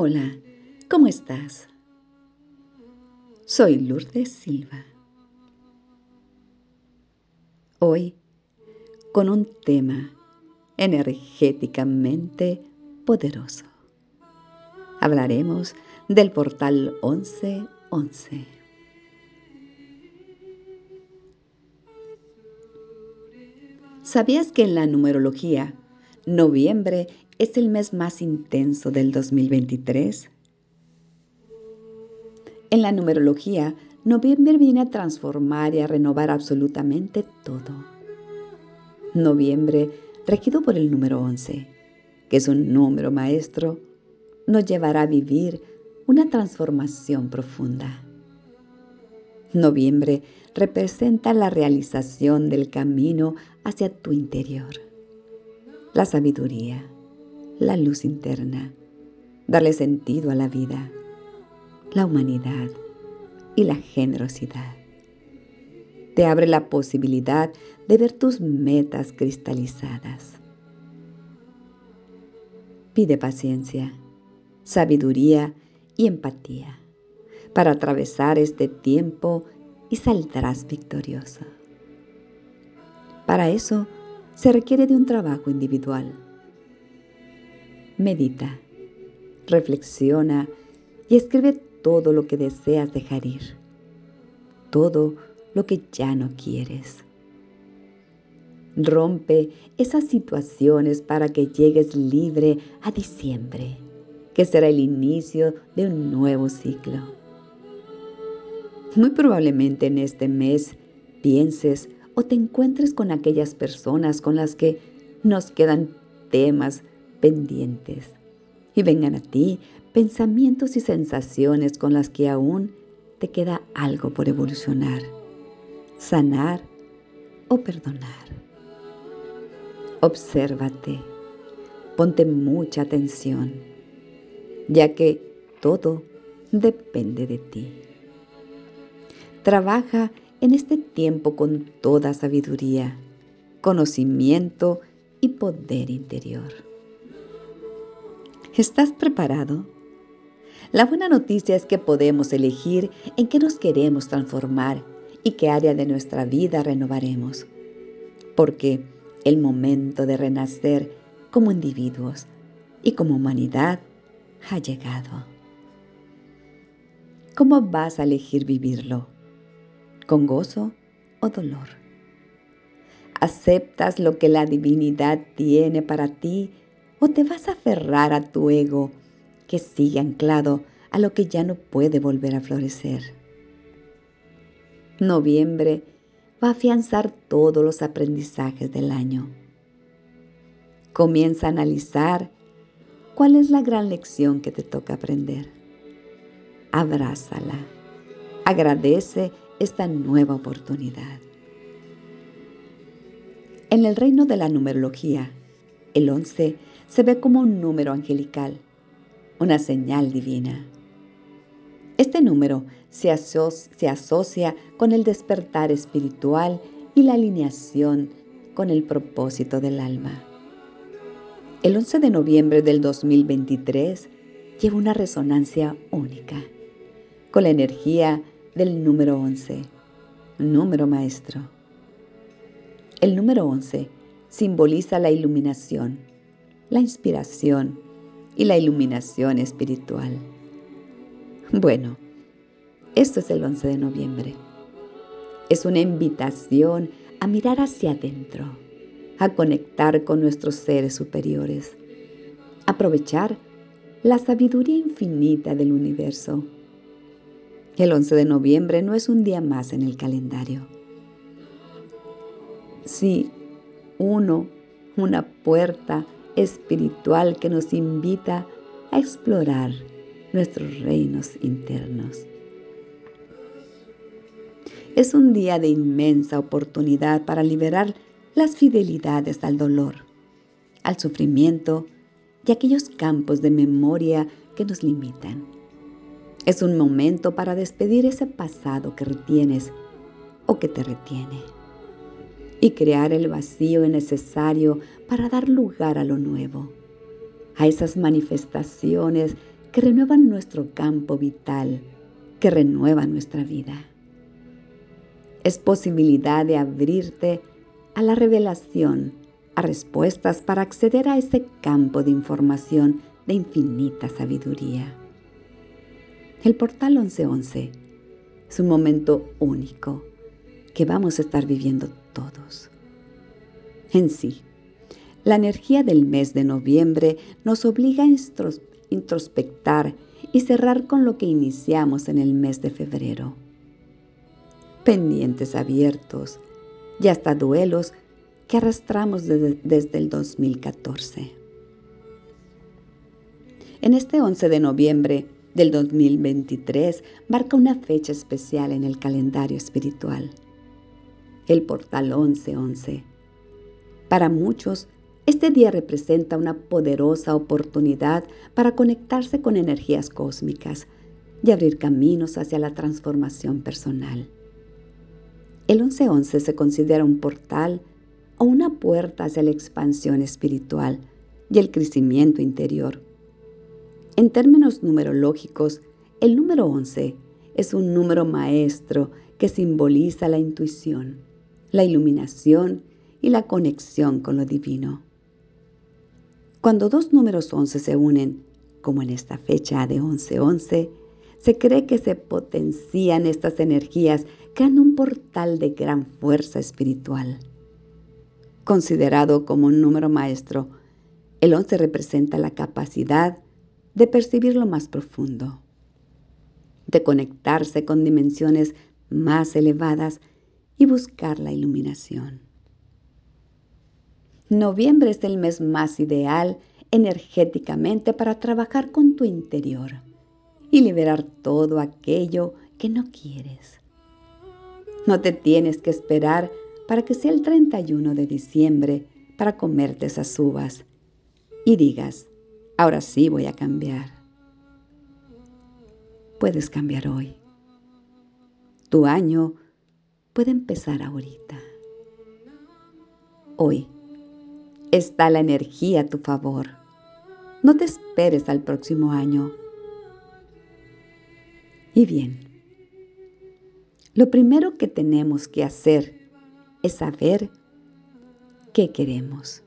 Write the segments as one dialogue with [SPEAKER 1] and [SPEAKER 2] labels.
[SPEAKER 1] Hola, ¿cómo estás? Soy Lourdes Silva. Hoy, con un tema energéticamente poderoso, hablaremos del portal 1111. ¿Sabías que en la numerología noviembre es el mes más intenso del 2023? En la numerología, noviembre viene a transformar y a renovar absolutamente todo. Noviembre, regido por el número 11, que es un número maestro, nos llevará a vivir una transformación profunda. Noviembre representa la realización del camino hacia tu interior, la sabiduría, la luz interna, darle sentido a la vida la humanidad y la generosidad. Te abre la posibilidad de ver tus metas cristalizadas. Pide paciencia, sabiduría y empatía para atravesar este tiempo y saldrás victorioso. Para eso se requiere de un trabajo individual. Medita, reflexiona y escribe todo lo que deseas dejar ir, todo lo que ya no quieres. Rompe esas situaciones para que llegues libre a diciembre, que será el inicio de un nuevo ciclo. Muy probablemente en este mes pienses o te encuentres con aquellas personas con las que nos quedan temas pendientes y vengan a ti pensamientos y sensaciones con las que aún te queda algo por evolucionar, sanar o perdonar. Obsérvate, ponte mucha atención, ya que todo depende de ti. Trabaja en este tiempo con toda sabiduría, conocimiento y poder interior. ¿Estás preparado? La buena noticia es que podemos elegir en qué nos queremos transformar y qué área de nuestra vida renovaremos. Porque el momento de renacer como individuos y como humanidad ha llegado. ¿Cómo vas a elegir vivirlo? ¿Con gozo o dolor? ¿Aceptas lo que la divinidad tiene para ti o te vas a aferrar a tu ego que sigue anclado a lo que ya no puede volver a florecer. Noviembre va a afianzar todos los aprendizajes del año. Comienza a analizar cuál es la gran lección que te toca aprender. Abrázala. Agradece esta nueva oportunidad. En el reino de la numerología, el 11 se ve como un número angelical una señal divina. Este número se, asocia con el despertar espiritual y la alineación con el propósito del alma. El 11 de noviembre del 2023 lleva una resonancia única con la energía del número 11, número maestro. El número 11 simboliza la iluminación, la inspiración, y la iluminación espiritual. Bueno, esto es el 11 de noviembre. Es una invitación a mirar hacia adentro, a conectar con nuestros seres superiores, aprovechar la sabiduría infinita del universo. El 11 de noviembre no es un día más en el calendario. Sí, uno, una puerta espiritual que nos invita a explorar nuestros reinos internos. Es un día de inmensa oportunidad para liberar las fidelidades al dolor, al sufrimiento y aquellos campos de memoria que nos limitan. Es un momento para despedir ese pasado que retienes o que te retiene y crear el vacío necesario para dar lugar a lo nuevo, a esas manifestaciones que renuevan nuestro campo vital, que renuevan nuestra vida. Es posibilidad de abrirte a la revelación, a respuestas para acceder a ese campo de información de infinita sabiduría. El portal 1111 es un momento único que vamos a estar viviendo En sí, la energía del mes de noviembre nos obliga a introspectar y cerrar con lo que iniciamos en el mes de febrero. Pendientes abiertos y hasta duelos que arrastramos desde, desde el 2014. En este 11 de noviembre del 2023 marca una fecha especial en el calendario espiritual, el portal 1111. Para muchos, este día representa una poderosa oportunidad para conectarse con energías cósmicas y abrir caminos hacia la transformación personal. El 1111 se considera un portal o una puerta hacia la expansión espiritual y el crecimiento interior. En términos numerológicos, el número 11 es un número maestro que simboliza la intuición, la iluminación y la conexión con lo divino. Cuando dos números 11 se unen, como en esta fecha de 11-11, se cree que se potencian estas energías creando un portal de gran fuerza espiritual. Considerado como un número maestro, el 11 representa la capacidad de percibir lo más profundo, de conectarse con dimensiones más elevadas y buscar la iluminación. Noviembre es el mes más ideal energéticamente para trabajar con tu interior y liberar todo aquello que no quieres. No te tienes que esperar para que sea el 31 de diciembre para comerte esas uvas y digas, ahora sí voy a cambiar. Puedes cambiar hoy. Tu año puede empezar ahorita. Hoy está la energía a tu favor. No te esperes al próximo año. Y bien, lo primero que tenemos que hacer es saber qué queremos.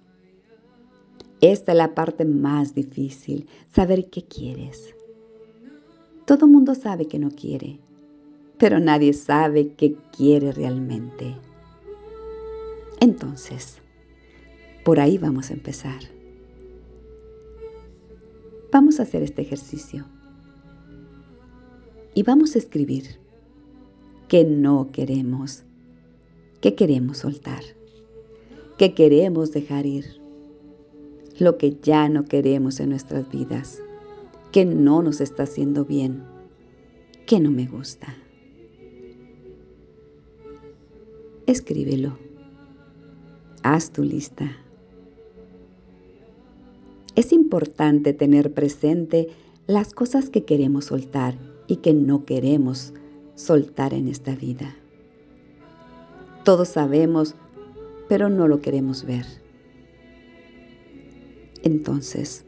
[SPEAKER 1] Esta es la parte más difícil, saber qué quieres. Todo mundo sabe que no quiere, pero nadie sabe qué quiere realmente. Entonces, por ahí vamos a empezar. Vamos a hacer este ejercicio. Y vamos a escribir qué no queremos, qué queremos soltar, qué queremos dejar ir, lo que ya no queremos en nuestras vidas, que no nos está haciendo bien, que no me gusta. Escríbelo. Haz tu lista. Es importante tener presente las cosas que queremos soltar y que no queremos soltar en esta vida. Todos sabemos, pero no lo queremos ver. Entonces,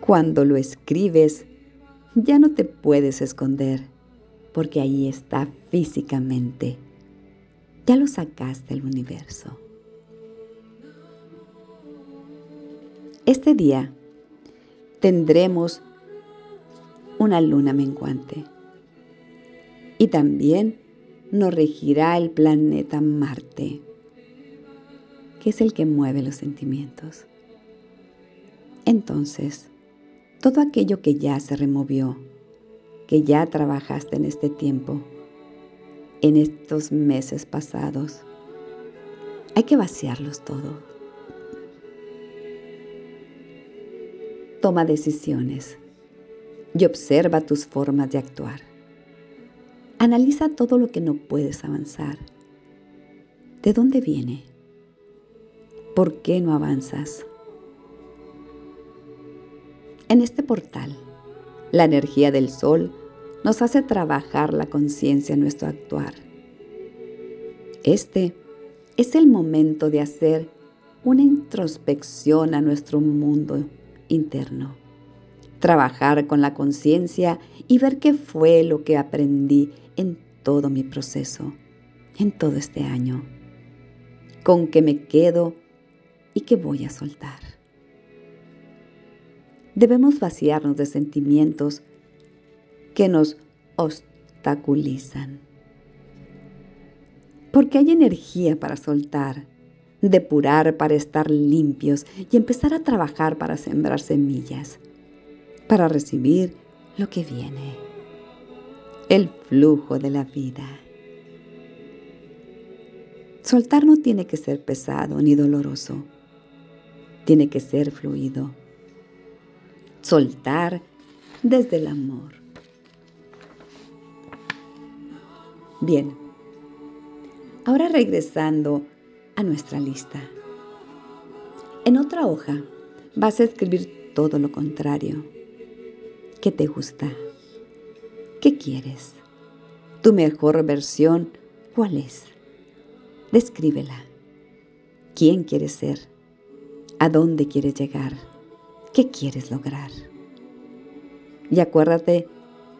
[SPEAKER 1] cuando lo escribes, ya no te puedes esconder, porque ahí está físicamente. Ya lo sacaste al universo. Este día tendremos una luna menguante y también nos regirá el planeta Marte, que es el que mueve los sentimientos. Entonces, todo aquello que ya se removió, que ya trabajaste en este tiempo, en estos meses pasados, hay que vaciarlos todo Toma decisiones y observa tus formas de actuar. Analiza todo lo que no puedes avanzar. ¿De dónde viene? ¿Por qué no avanzas? En este portal, la energía del sol nos hace trabajar la conciencia en nuestro actuar. Este es el momento de hacer una introspección a nuestro mundo interno trabajar con la conciencia y ver qué fue lo que aprendí en todo mi proceso, en todo este año, con qué me quedo y qué voy a soltar. Debemos vaciarnos de sentimientos que nos obstaculizan. Porque hay energía para soltar, depurar para estar limpios y empezar a trabajar para sembrar semillas, para recibir lo que viene, el flujo de la vida. Soltar no tiene que ser pesado ni doloroso, tiene que ser fluido. Soltar desde el amor. Bien, ahora regresando a nuestra lista. En otra hoja vas a escribir todo lo contrario. ¿Qué te gusta? ¿Qué quieres? ¿Tu mejor versión cuál es? Descríbela. ¿Quién quieres ser? ¿A dónde quieres llegar? ¿Qué quieres lograr? Y acuérdate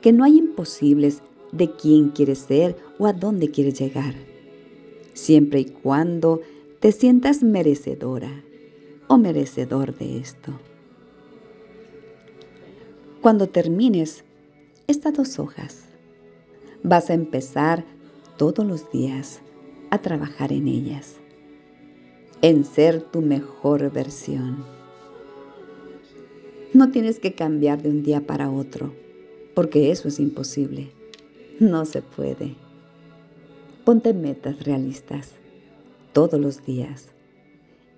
[SPEAKER 1] que no hay imposibles de quién quieres ser o a dónde quieres llegar, siempre y cuando te sientas merecedora o merecedor de esto. Cuando termines estas dos hojas, vas a empezar todos los días a trabajar en ellas, en ser tu mejor versión. No tienes que cambiar de un día para otro, porque eso es imposible. No se puede. Ponte metas realistas todos los días.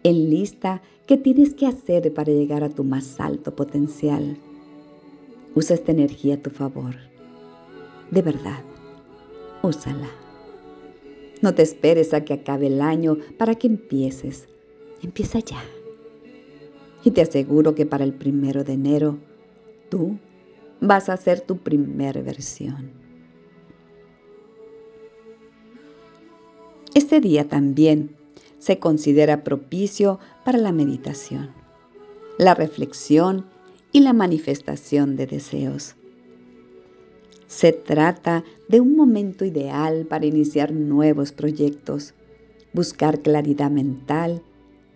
[SPEAKER 1] En lista qué tienes que hacer para llegar a tu más alto potencial. Usa esta energía a tu favor. De verdad, úsala. No te esperes a que acabe el año para que empieces. Empieza ya. Y te aseguro que para el primero de enero, tú vas a ser tu primer versión. Este día también se considera propicio para la meditación, la reflexión y la manifestación de deseos. Se trata de un momento ideal para iniciar nuevos proyectos, buscar claridad mental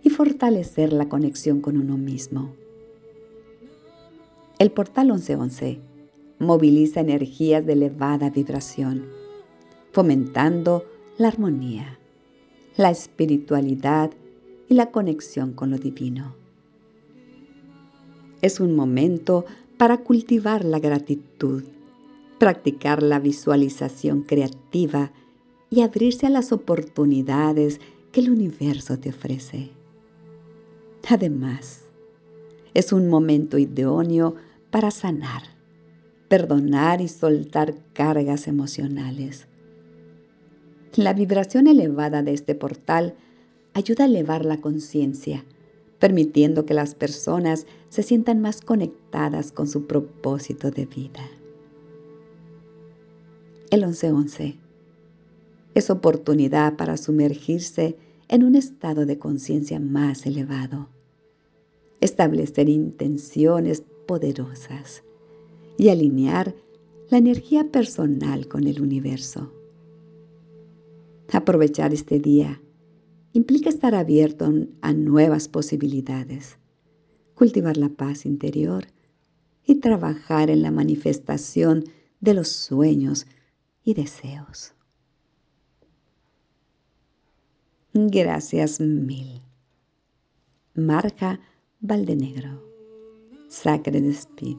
[SPEAKER 1] y fortalecer la conexión con uno mismo. El portal 1111 moviliza energías de elevada vibración, fomentando la armonía, la espiritualidad y la conexión con lo divino. Es un momento para cultivar la gratitud, practicar la visualización creativa y abrirse a las oportunidades que el universo te ofrece. Además, es un momento idóneo para sanar, perdonar y soltar cargas emocionales la vibración elevada de este portal ayuda a elevar la conciencia, permitiendo que las personas se sientan más conectadas con su propósito de vida. El 1111 es oportunidad para sumergirse en un estado de conciencia más elevado, establecer intenciones poderosas y alinear la energía personal con el universo. Aprovechar este día implica estar abierto a nuevas posibilidades, cultivar la paz interior y trabajar en la manifestación de los sueños y deseos. Gracias mil. Marja Valdenegro. Sacred Speed.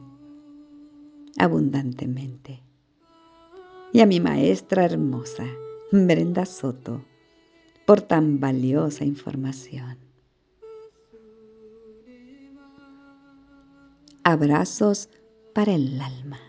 [SPEAKER 1] Abundantemente. Y a mi maestra hermosa Brenda Soto, por tan valiosa información. Abrazos para el alma.